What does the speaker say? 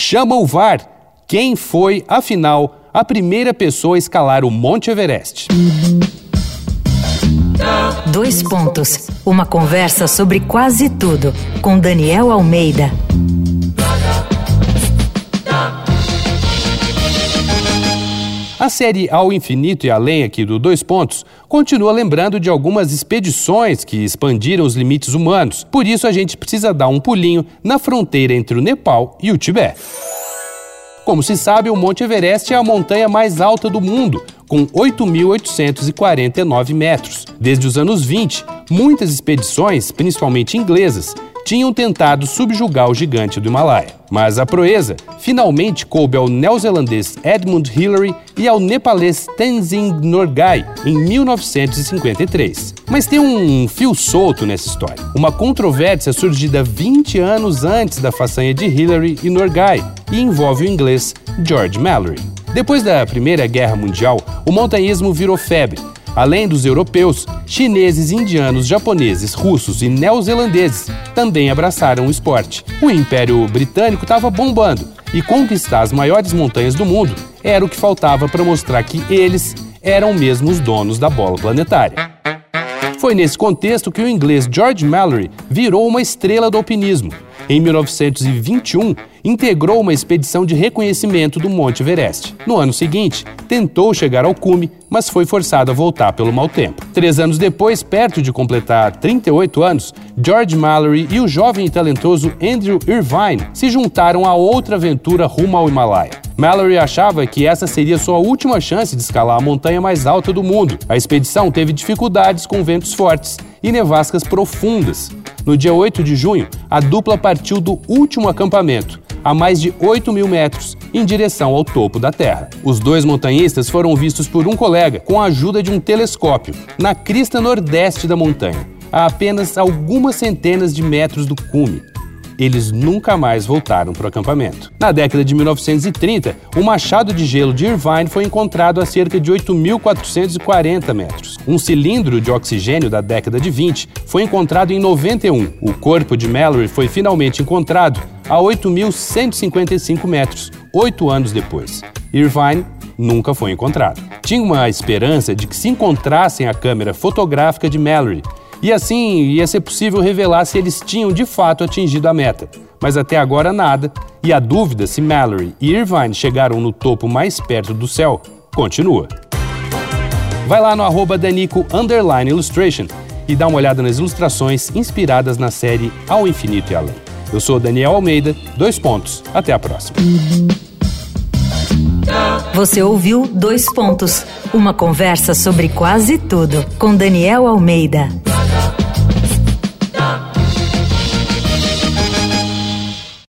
chama o VAR. Quem foi, afinal, a primeira pessoa a escalar o Monte Everest? Dois pontos. Uma conversa sobre quase tudo com Daniel Almeida. Série Ao Infinito e Além aqui do Dois Pontos continua lembrando de algumas expedições que expandiram os limites humanos. Por isso a gente precisa dar um pulinho na fronteira entre o Nepal e o Tibete. Como se sabe, o Monte Everest é a montanha mais alta do mundo, com 8.849 metros. Desde os anos 20, muitas expedições, principalmente inglesas, tinham tentado subjugar o gigante do Himalaia. Mas a proeza finalmente coube ao neozelandês Edmund Hillary e ao nepalês Tenzing Norgay em 1953. Mas tem um fio solto nessa história. Uma controvérsia surgida 20 anos antes da façanha de Hillary e Norgay e envolve o inglês George Mallory. Depois da Primeira Guerra Mundial, o montanhismo virou febre Além dos europeus, chineses, indianos, japoneses, russos e neozelandeses também abraçaram o esporte. O Império Britânico estava bombando e conquistar as maiores montanhas do mundo era o que faltava para mostrar que eles eram mesmo os donos da bola planetária. Foi nesse contexto que o inglês George Mallory virou uma estrela do alpinismo. Em 1921, integrou uma expedição de reconhecimento do Monte Everest. No ano seguinte, tentou chegar ao cume, mas foi forçado a voltar pelo mau tempo. Três anos depois, perto de completar 38 anos, George Mallory e o jovem e talentoso Andrew Irvine se juntaram a outra aventura rumo ao Himalaia. Mallory achava que essa seria sua última chance de escalar a montanha mais alta do mundo. A expedição teve dificuldades com ventos fortes e nevascas profundas. No dia 8 de junho, a dupla partiu do último acampamento, a mais de 8 mil metros, em direção ao topo da Terra. Os dois montanhistas foram vistos por um colega com a ajuda de um telescópio, na crista nordeste da montanha, a apenas algumas centenas de metros do cume eles nunca mais voltaram para o acampamento. Na década de 1930, o machado de gelo de Irvine foi encontrado a cerca de 8.440 metros. Um cilindro de oxigênio da década de 20 foi encontrado em 91. O corpo de Mallory foi finalmente encontrado a 8.155 metros, oito anos depois. Irvine nunca foi encontrado. Tinha uma esperança de que se encontrassem a câmera fotográfica de Mallory e assim ia ser possível revelar se eles tinham de fato atingido a meta. Mas até agora nada, e a dúvida se Mallory e Irvine chegaram no topo mais perto do céu continua. Vai lá no arroba Danico Illustration e dá uma olhada nas ilustrações inspiradas na série Ao Infinito e Além. Eu sou Daniel Almeida, dois pontos. Até a próxima. Você ouviu Dois Pontos, uma conversa sobre quase tudo com Daniel Almeida.